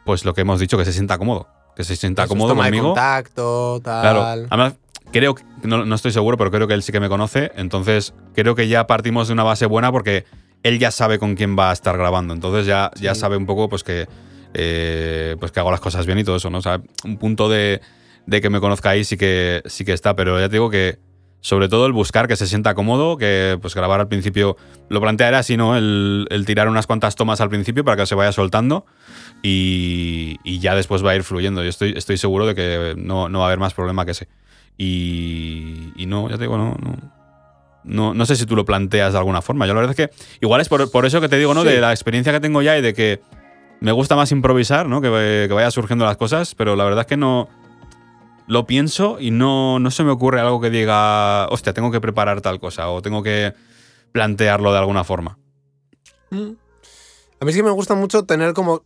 pues lo que hemos dicho, que se sienta cómodo. Que se sienta Eso es cómodo conmigo. contacto, tal. Claro, además creo, no, no estoy seguro, pero creo que él sí que me conoce, entonces creo que ya partimos de una base buena porque él ya sabe con quién va a estar grabando, entonces ya, ya sabe un poco pues que, eh, pues que hago las cosas bien y todo eso, ¿no? O sea, un punto de, de que me conozca ahí sí que, sí que está, pero ya te digo que sobre todo el buscar que se sienta cómodo, que pues grabar al principio, lo plantearé así, ¿no? El, el tirar unas cuantas tomas al principio para que se vaya soltando y, y ya después va a ir fluyendo. Yo estoy, estoy seguro de que no, no va a haber más problema que ese. Y, y no, ya te digo, no, no, no, no sé si tú lo planteas de alguna forma. Yo la verdad es que igual es por, por eso que te digo, ¿no? Sí. De la experiencia que tengo ya y de que me gusta más improvisar, ¿no? Que, que vaya surgiendo las cosas, pero la verdad es que no lo pienso y no, no se me ocurre algo que diga, hostia, tengo que preparar tal cosa o tengo que plantearlo de alguna forma. Mm. A mí sí que me gusta mucho tener como,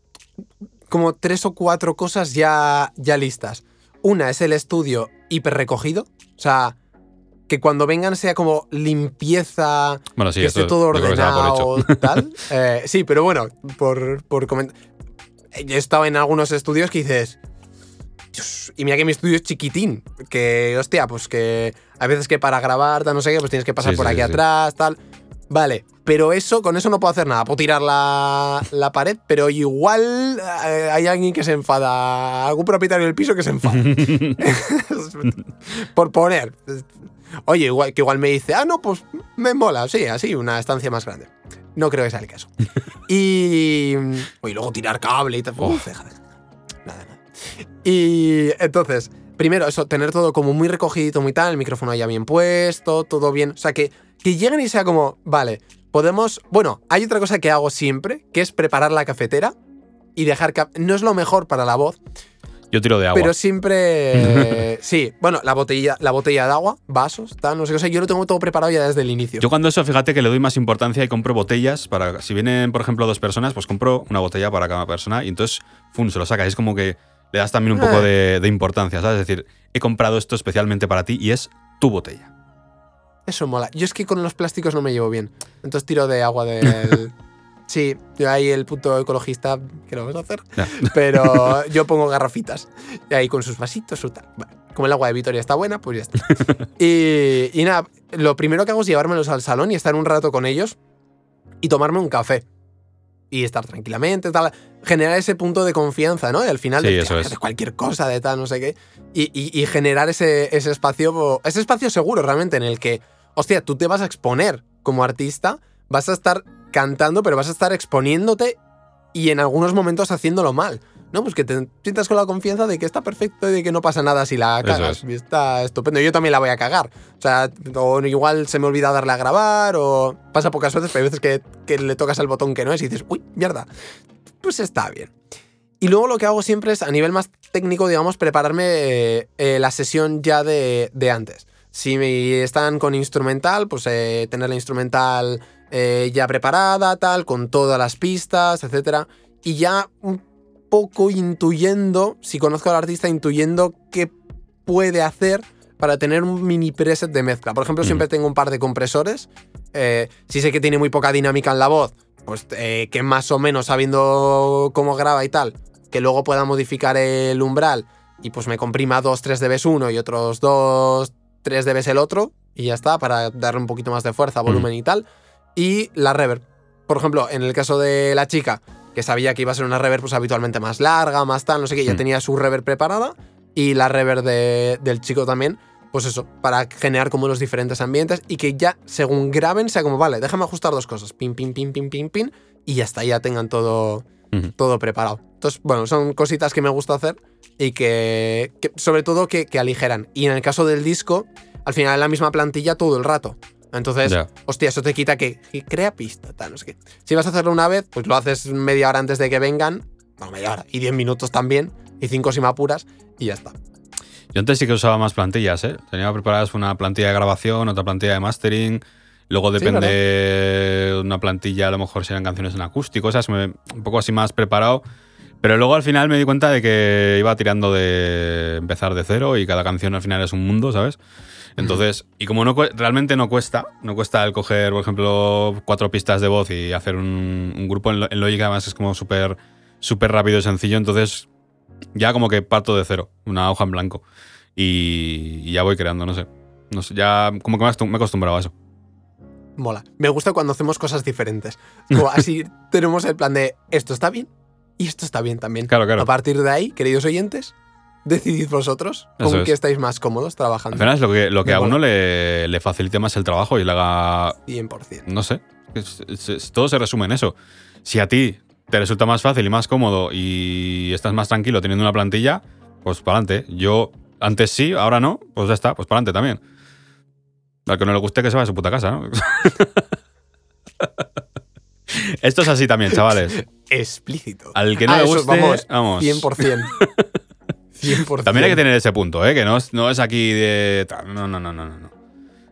como tres o cuatro cosas ya, ya listas. Una es el estudio hiper recogido. O sea, que cuando vengan sea como limpieza, Bueno, sí, que esté todo ordenado, tal. Eh, sí, pero bueno, por, por comentar. Yo he estado en algunos estudios que dices. "Dios", y mira que mi estudio es chiquitín. Que, hostia, pues que a veces que para grabar, tal, no sé qué, pues tienes que pasar Sí, por sí, aquí atrás, tal. Vale, pero eso, con eso no puedo hacer nada. Puedo tirar la, la pared, pero igual eh, hay alguien que se enfada. Algún propietario del piso que se enfada. por poner. Oye, igual, que igual me dice, ah, no, pues me mola, sí, así, una estancia más grande. No creo que sea el caso. y. Oye, luego tirar cable y tal. Uf, deja, deja. Nada, nada. Y entonces, primero, eso, tener todo como muy recogidito, muy tal, el micrófono ya bien puesto, todo bien. O sea, que, que lleguen y sea como, vale, podemos. Bueno, hay otra cosa que hago siempre, que es preparar la cafetera y dejar. No es lo mejor para la voz, Yo tiro de agua. pero siempre. sí, bueno, la botella, la botella de agua, vasos, tal, no sé qué. O sea, yo lo tengo todo preparado ya desde el inicio. Yo cuando eso, fíjate que le doy más importancia y compro botellas para. Si vienen, por ejemplo, dos personas, pues compro una botella para cada persona y entonces, ¡fum! se lo sacas. Es como que le das también un poco Ah. de, de importancia, ¿sabes? Es decir, he comprado esto especialmente para ti y es tu botella. Eso mola. Yo es que con los plásticos no me llevo bien. Entonces tiro de agua del. Sí, yo ahí el punto ecologista que lo vamos a hacer. Pero yo pongo garrafitas. Y ahí con sus vasitos, su tal. Como el agua de Vitoria está buena, pues ya está. y, y nada, lo primero que hago es llevármelos al salón y estar un rato con ellos y tomarme un café. Y estar tranquilamente, tal. Generar ese punto de confianza, ¿no? Y al final Sí, de, eso es. cualquier cosa, de tal, no sé qué. Y, y- y generar ese, ese espacio, ese espacio seguro realmente en el que, hostia, tú te vas a exponer como artista, vas a estar cantando, pero vas a estar exponiéndote y en algunos momentos haciéndolo mal. ¿No? Pues que te sientas con la confianza de que está perfecto y de que no pasa nada si la cagas. es. Está estupendo. Yo también la voy a cagar. O sea, o igual se me olvida darle a grabar, o pasa pocas veces, pero hay veces que, que le tocas al botón que no es y dices, uy, mierda. Pues está bien. Y luego lo que hago siempre es, a nivel más técnico, digamos, prepararme eh, eh, la sesión ya de, de antes. Si están con instrumental, pues eh, tener la instrumental eh, ya preparada, tal, con todas las pistas, etc. Y ya un poco intuyendo, si conozco al artista, intuyendo qué puede hacer para tener un mini preset de mezcla. Por ejemplo, siempre tengo un par de compresores. eh, si sé que tiene muy poca dinámica en la voz, pues eh, que más o menos sabiendo cómo graba y tal, que luego pueda modificar el umbral y pues me comprima 2, 3 dBs uno y otros 2, 3 dBs el otro y ya está, para darle un poquito más de fuerza, volumen y tal. Y la reverb. Por ejemplo, en el caso de la chica, que sabía que iba a ser una reverb pues habitualmente más larga, más tal, no sé qué, ya Mm. tenía su reverb preparada y la reverb de- del chico también, pues eso, para generar como los diferentes ambientes y que ya según graben sea como, vale, déjame ajustar dos cosas, pin, pin, pin, pin, pin, pin, y ya está, ya tengan todo, Todo preparado. Entonces, bueno, son cositas que me gusta hacer y que, que- sobre todo que, que aligeran. Y en el caso del disco, al final es la misma plantilla todo el rato. Entonces, Ya. hostia, eso te quita que, que crea pista, tal, no sé qué. Si vas a hacerlo una vez, pues lo haces media hora antes de que vengan, bueno, media hora, y 10 minutos también, y 5 si me apuras, y ya está. Yo antes sí que usaba más plantillas, ¿eh? Tenía preparadas una plantilla de grabación, otra plantilla de mastering. Luego Sí, depende de una plantilla, a lo mejor si eran canciones en acústico, me- un poco así más preparado. Pero luego al final me di cuenta de que iba tirando de empezar de cero y cada canción al final es un mundo, ¿sabes? Entonces, y como no realmente no cuesta, no cuesta el coger, por ejemplo, cuatro pistas de voz y hacer un, un grupo en, Lo- en Logic, además es como súper súper rápido y sencillo, entonces ya como que parto de cero, una hoja en blanco. Y, y ya voy creando, no sé. No sé, ya como que me he acostumbrado a eso. Mola. Me gusta cuando hacemos cosas diferentes. Como así tenemos el plan de esto está bien y esto está bien también. Claro, claro. A partir de ahí, queridos oyentes, decidid vosotros Eso con es. qué estáis más cómodos Al trabajando. final es lo que, lo que Me a mola. uno le, le facilite más el trabajo y le haga 100%. no sé. es- es- es- todo se resume en eso. Si a ti te resulta más fácil y más cómodo y estás más tranquilo teniendo una plantilla, pues para adelante. Yo antes sí, ahora no, pues ya está, pues para adelante también. Al que no le guste que se vaya a su puta casa, ¿no? Esto es así también, chavales. Explícito. Al que no Ah, le eso, guste, vamos, vamos. 100%. 100%. También hay que tener ese punto, ¿eh? Que no es, no es aquí de. No, no, no, no, no.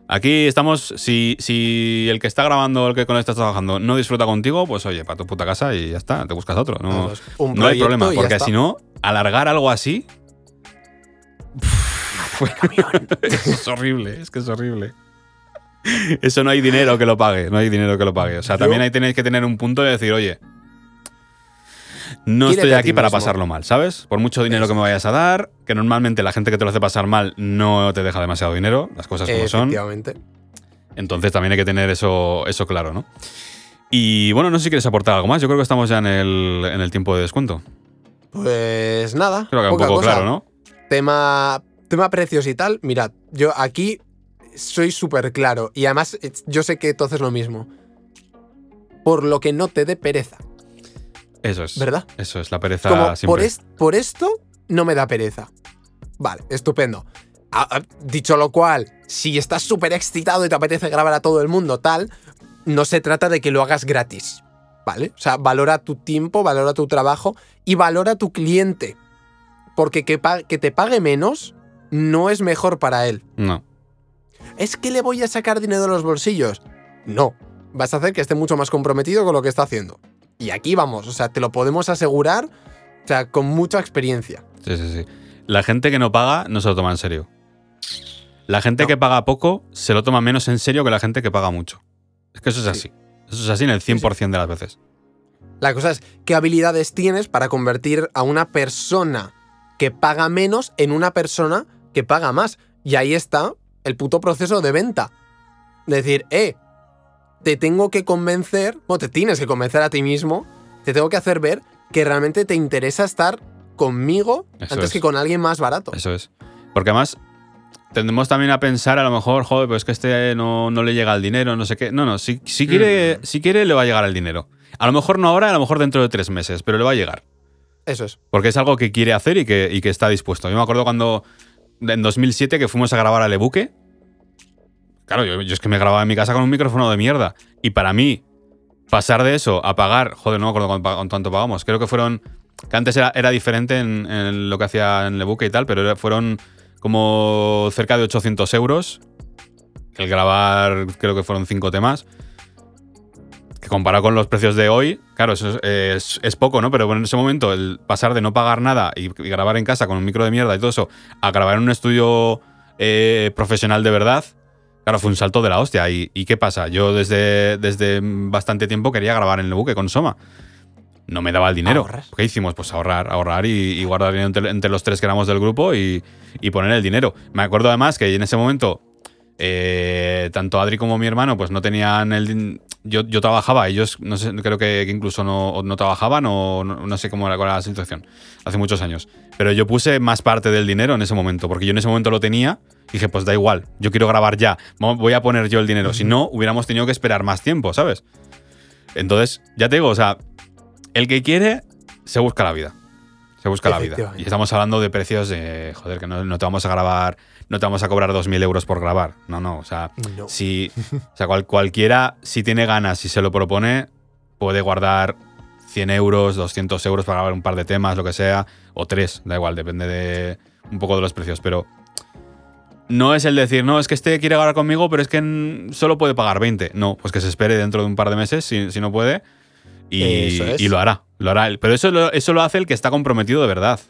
Aquí estamos. Si, si el que está grabando el que con el que estás trabajando no disfruta contigo, pues oye, para tu puta casa y ya está, te buscas otro. No, Eso. Un no hay problema, porque si no, alargar algo así. Eso es horrible, es que es horrible. Eso no hay dinero que lo pague, no hay dinero que lo pague. O sea, Yo- también ahí tenéis que tener un punto de decir, oye, no estoy aquí para mismo. pasarlo mal, ¿sabes? Por mucho dinero que me vayas a dar, que normalmente la gente que te lo hace pasar mal no te deja demasiado dinero, las cosas como son. Efectivamente. Entonces también hay que tener eso, eso claro, ¿no? Y bueno, no sé si quieres aportar algo más. Yo creo que estamos ya en el, en el tiempo de descuento. Pues nada. Creo que un poca poco cosa. claro, ¿no? Tema, tema precios y tal. Mirad, yo aquí soy súper claro. Y además, eh, yo sé que tú haces lo mismo. Por lo que no te dé pereza, Eso es. ¿verdad? Eso es, la pereza Como por, es- por esto no me da pereza. Vale, estupendo. Ah, ah, dicho lo cual, si estás súper excitado y te apetece grabar a todo el mundo, tal, no se trata de que lo hagas gratis. ¿Vale? O sea, valora tu tiempo, valora tu trabajo y valora tu cliente. Porque que, que te pague menos no es mejor para él. No. ¿Es que le voy a sacar dinero de los bolsillos? No. Vas a hacer que esté mucho más comprometido con lo que está haciendo. Y aquí vamos, o sea, te lo podemos asegurar, o sea, con mucha experiencia. Sí, sí, sí. La gente que no paga no se lo toma en serio. La gente No. que paga poco se lo toma menos en serio que la gente que paga mucho. Es que eso es Sí. así. Eso es así en el 100% de las veces. La cosa es, ¿qué habilidades tienes para convertir a una persona que paga menos en una persona que paga más? Y ahí está el puto proceso de venta. Decir, eh, te tengo que convencer, o te tienes que convencer a ti mismo, te tengo que hacer ver que realmente te interesa estar conmigo Eso antes es. que con alguien más barato. Eso es. Porque además tendemos también a pensar a lo mejor, joder, pues que este no, no le llega el dinero, no sé qué. No, no, si, si, quiere, Mm. si quiere le va a llegar el dinero. A lo mejor no ahora, a lo mejor dentro de tres meses, pero le va a llegar. Eso es. Porque es algo que quiere hacer y que, y que está dispuesto. Yo me acuerdo cuando en 2007 que fuimos a grabar al Ebuque. Claro, yo, yo es que me grababa en mi casa con un micrófono de mierda. Y para mí, pasar de eso a pagar, joder, no me acuerdo cuánto, pagamos. Creo que fueron, que antes era, era diferente en, lo que hacía en el Ebuque y tal, pero fueron como cerca de 800 euros. El grabar, creo que fueron cinco temas. Que comparado con los precios de hoy, claro, eso es, es- es poco, ¿no? Pero bueno, en ese momento, el pasar de no pagar nada y, y grabar en casa con un micro de mierda y todo eso, a grabar en un estudio eh, profesional de verdad, claro, fue un salto de la hostia. ¿Y, y qué pasa? Yo desde, desde bastante tiempo quería grabar en el buque con Soma. No me daba el dinero. ¿Qué hicimos? Pues ahorrar, ahorrar y, y guardar dinero entre, entre los tres que éramos del grupo y, y poner el dinero. Me acuerdo además que en ese momento eh, tanto Adri como mi hermano pues no tenían el yo, yo trabajaba ellos no sé creo que, incluso no, no trabajaban o no, no sé cómo era, la situación hace muchos años. Pero yo puse más parte del dinero en ese momento porque yo en ese momento lo tenía y dije pues da igual yo quiero grabar ya voy a poner yo el dinero si no hubiéramos tenido que esperar más tiempo sabes entonces ya te digo o sea el que quiere se busca la vida se busca la vida y estamos hablando de precios de joder que no, no te vamos a grabar no te vamos a cobrar 2.000 euros por grabar. No, no. O sea, No. si, o sea cual- cualquiera, si tiene ganas, si se lo propone, puede guardar 100 euros, 200 euros para grabar un par de temas, lo que sea, o tres, da igual, depende de un poco de los precios. Pero no es el decir, no, es que este quiere grabar conmigo, pero es que solo puede pagar 20. No, pues que se espere dentro de un par de meses, si, si no puede, y, Eso es. y lo hará. Lo hará él. Pero eso lo, eso lo hace el que está comprometido de verdad.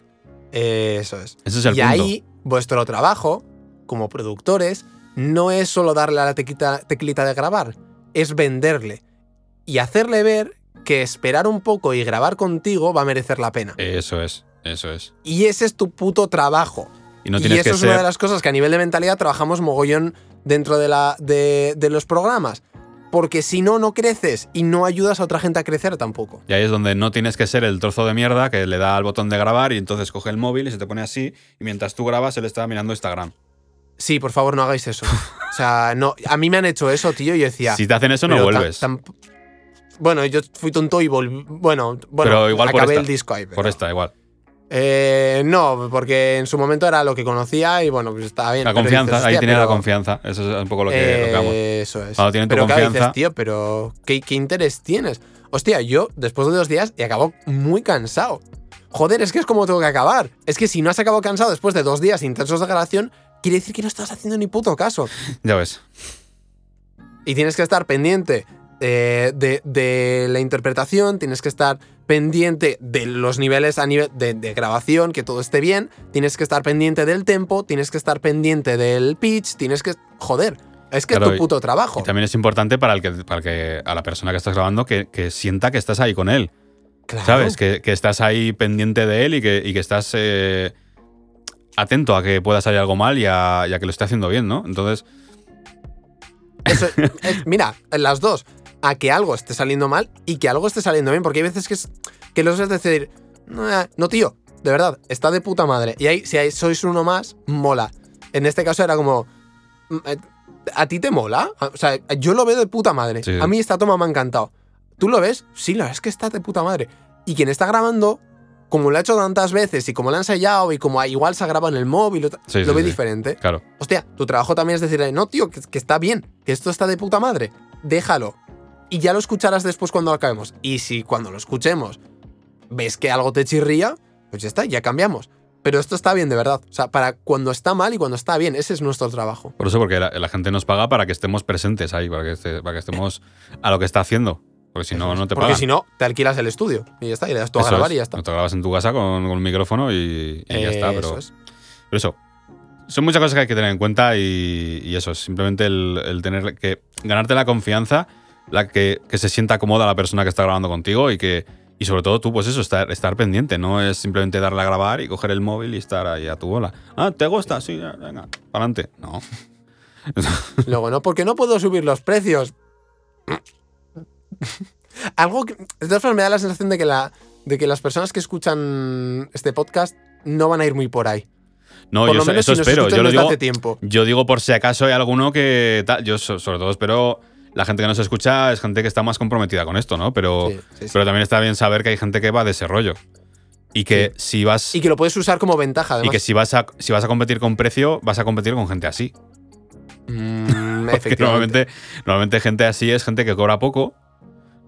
Eso es. Ese es el y punto. ahí, vuestro trabajo, como productores, no es solo darle a la teclita de grabar, es venderle y hacerle ver que esperar un poco y grabar contigo va a merecer la pena. Eso es, eso es. Y ese es tu puto trabajo. Y no y eso que es una de las cosas que a nivel de mentalidad trabajamos mogollón dentro de, la, de, de los programas. Porque si no, no creces y no ayudas a otra gente a crecer tampoco. Y ahí es donde no tienes que ser el trozo de mierda que le da al botón de grabar y entonces coge el móvil y se te pone así. Y mientras tú grabas, él está mirando Instagram. Sí, por favor, no hagáis eso. O sea, no, a mí me han hecho eso, tío, y yo decía. Si te hacen eso, no vuelves. bueno, yo fui tonto y volví. Bueno, bueno Pero igual por acabé esta. el disco ahí. Por esta, igual. Eh, no, porque en su momento era lo que conocía y bueno, pues estaba bien. La confianza, dices, ahí tiene la confianza. Eso es un poco lo que, lo que vamos. Eh, Eso es. Cuando tienen pero confianza- dices, tío, pero ¿qué, ¿qué interés tienes? Hostia, yo después de dos días he acabado muy cansado. Joder, es que es como tengo que acabar. Es que si no has acabado cansado después de dos días intensos de grabación, quiere decir que no estás haciendo ni puto caso. Ya ves. Y tienes que estar pendiente eh, de, de la interpretación, tienes que estar pendiente de los niveles a nivel de, de grabación, que todo esté bien, tienes que estar pendiente del tempo, tienes que estar pendiente del pitch, tienes que... Joder, es que Claro, es tu puto trabajo. Y también es importante para el que, para el que a la persona que estás grabando que, que sienta que estás ahí con él. Claro. ¿Sabes? Que, que estás ahí pendiente de él y que, y que estás eh, atento a que pueda salir algo mal y a, y a que lo esté haciendo bien, ¿no? Entonces, Eso- es- mira, las dos. A que algo esté saliendo mal y que algo esté saliendo bien. Porque hay veces que, es, que los es decir, no, tío, de verdad, está de puta madre. Y ahí, si sois uno más, mola. En este caso era como, mm, eh, ¿a ti te mola? O sea, yo lo veo de puta madre. Sí. A mí esta toma me ha encantado. ¿Tú lo ves? Sí, la verdad es que está de puta madre. Y quien está grabando, como lo ha hecho tantas veces y como lo ha ensayado y como igual se ha grabado en el móvil, Sí, lo sí, ve sí. diferente. claro. Hostia, tu trabajo también es decirle, no, tío, que, que está bien, que esto está de puta madre, déjalo. Y ya lo escucharás después cuando lo acabemos. Y si cuando lo escuchemos ves que algo te chirría, pues ya está, ya cambiamos. Pero esto está bien de verdad. O sea, para cuando está mal y cuando está bien, ese es nuestro trabajo. Por eso, porque la, la gente nos paga para que estemos presentes ahí, para que, esté- para que estemos a lo que está haciendo. Porque si no, no te Porque pagan. si no, te alquilas el estudio y ya está, y le das tú a Eso grabar es. y ya está. Te grabas en tu casa con, con un micrófono y, y ya está. Eh, Pero, eso es. pero eso. Son muchas cosas que hay que tener en cuenta y, y eso, simplemente el, el tener que ganarte la confianza, la que, que se sienta cómoda la persona que está grabando contigo y que y sobre todo tú, pues eso, estar, estar pendiente, no es simplemente darle a grabar y coger el móvil y estar ahí a tu bola. Ah, ¿te gusta? Sí, venga, para adelante. No. Luego, no, porque no puedo subir los precios. Algo que. De todas formas, me da la sensación de que, la, de que las personas que escuchan este podcast no van a ir muy por ahí. No, por yo lo eso, si espero. Yo lo digo, hace tiempo. Yo digo por si acaso hay alguno que tal. Yo so- sobre todo espero. La gente que nos escucha es gente que está más comprometida con esto, ¿no? Pero, Sí, sí, sí. pero también está bien saber que hay gente que va de ese rollo. Y que si vas. Y que lo puedes usar como ventaja, y que si vas, a, si vas a competir con precio, vas a competir con gente así. Mm, efectivamente. normalmente, normalmente gente así es gente que cobra poco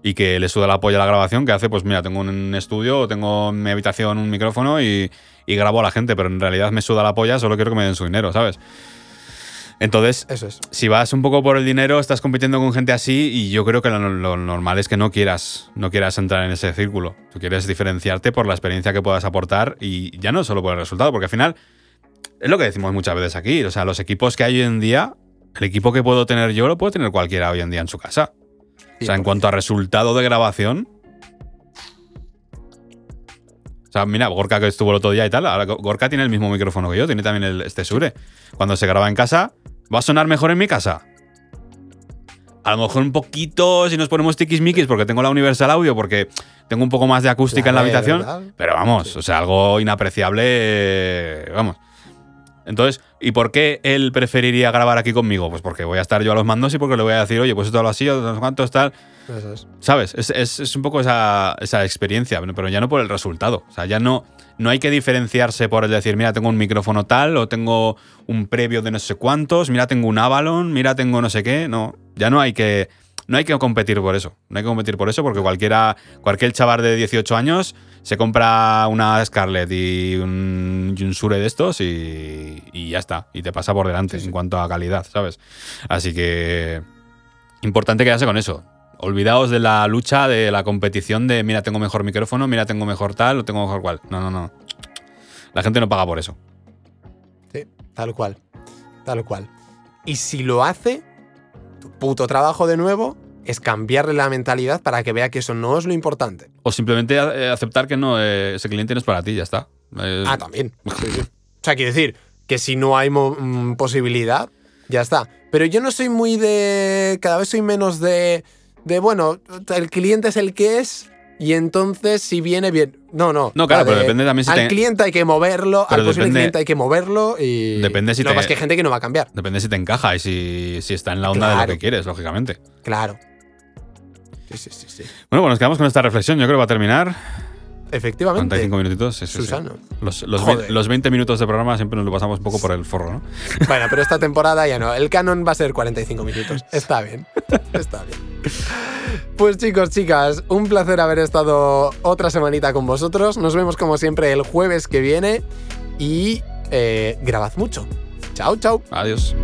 y que le suda la polla a la grabación, que hace, pues mira, tengo un estudio, tengo en mi habitación un micrófono y, y grabo a la gente, pero en realidad me suda la polla, solo quiero que me den su dinero, ¿sabes? Entonces, Eso es. si vas un poco por el dinero, estás compitiendo con gente así y yo creo que lo, lo normal es que no quieras, no quieras entrar en ese círculo. Tú quieres diferenciarte por la experiencia que puedas aportar y ya no solo por el resultado, porque al final es lo que decimos muchas veces aquí. O sea, los equipos que hay hoy en día, el equipo que puedo tener yo lo puede tener cualquiera hoy en día en su casa. O sea, en 100%. cuanto a resultado de grabación. O sea, mira, Gorka que estuvo el otro día y tal, ahora Gorka tiene el mismo micrófono que yo, tiene también el, este Sure. Cuando se graba en casa, ¿va a sonar mejor en mi casa? A lo mejor un poquito si nos ponemos tiquismiquis porque tengo la Universal Audio, porque tengo un poco más de acústica en la habitación. ¿verdad? Pero vamos, Sí. o sea, algo inapreciable. Vamos. Entonces, ¿y por qué él preferiría grabar aquí conmigo? Pues porque voy a estar yo a los mandos y porque le voy a decir, oye, pues esto lo así, o cuántos tal. Eso es. ¿Sabes? Es, es- es un poco esa, esa experiencia, pero ya no por el resultado. O sea, ya no, no hay que diferenciarse por el decir, mira, tengo un micrófono tal, o tengo un previo de no sé cuántos, mira, tengo un Avalon, mira, tengo no sé qué. No, ya no hay que. No hay que competir por eso. No hay que competir por eso porque cualquiera, cualquier chaval de 18 años se compra una Scarlett y un, y un Sure de estos y, y ya está. Y te pasa por delante en cuanto a calidad, ¿sabes? Así que. Importante quedarse con eso Olvidaos de la lucha, de la competición de mira, tengo mejor micrófono, mira, tengo mejor tal o tengo mejor cual. No, no, no. La gente no paga por eso. Sí, tal cual. Tal cual. Y si lo hace, tu puto trabajo de nuevo es cambiarle la mentalidad para que vea que eso no es lo importante. O simplemente eh, aceptar que no, eh, ese cliente no es para ti, ya está. Eh, Ah, también. Sí, sí. O sea, quiero decir que si no hay mm, posibilidad, ya está. Pero yo no soy muy de. Cada vez soy menos de. De bueno, el cliente es el que es. Y entonces, si viene bien. No, no. No, claro, pero de- depende también si Al te- cliente hay que moverlo, Pero al posible depende- cliente hay que moverlo y. Depende si Lo te- es que hay gente que no va a cambiar. Depende si te encaja y si, si está en la onda de lo que quieres, lógicamente. Claro. Sí, sí, sí, sí. Bueno, pues nos quedamos con esta reflexión. Yo creo que va a terminar. Efectivamente. 45 minutitos. sí, sí, sí. Susano. Los, los, los 20 minutos de programa siempre nos lo pasamos un poco por el forro, ¿no? Bueno, pero esta temporada ya no. El canon va a ser 45 minutos. Está bien. Está bien. Pues chicos, chicas, un placer haber estado otra semanita con vosotros. Nos vemos como siempre el jueves que viene y eh, grabad mucho. Chao, chao. Adiós.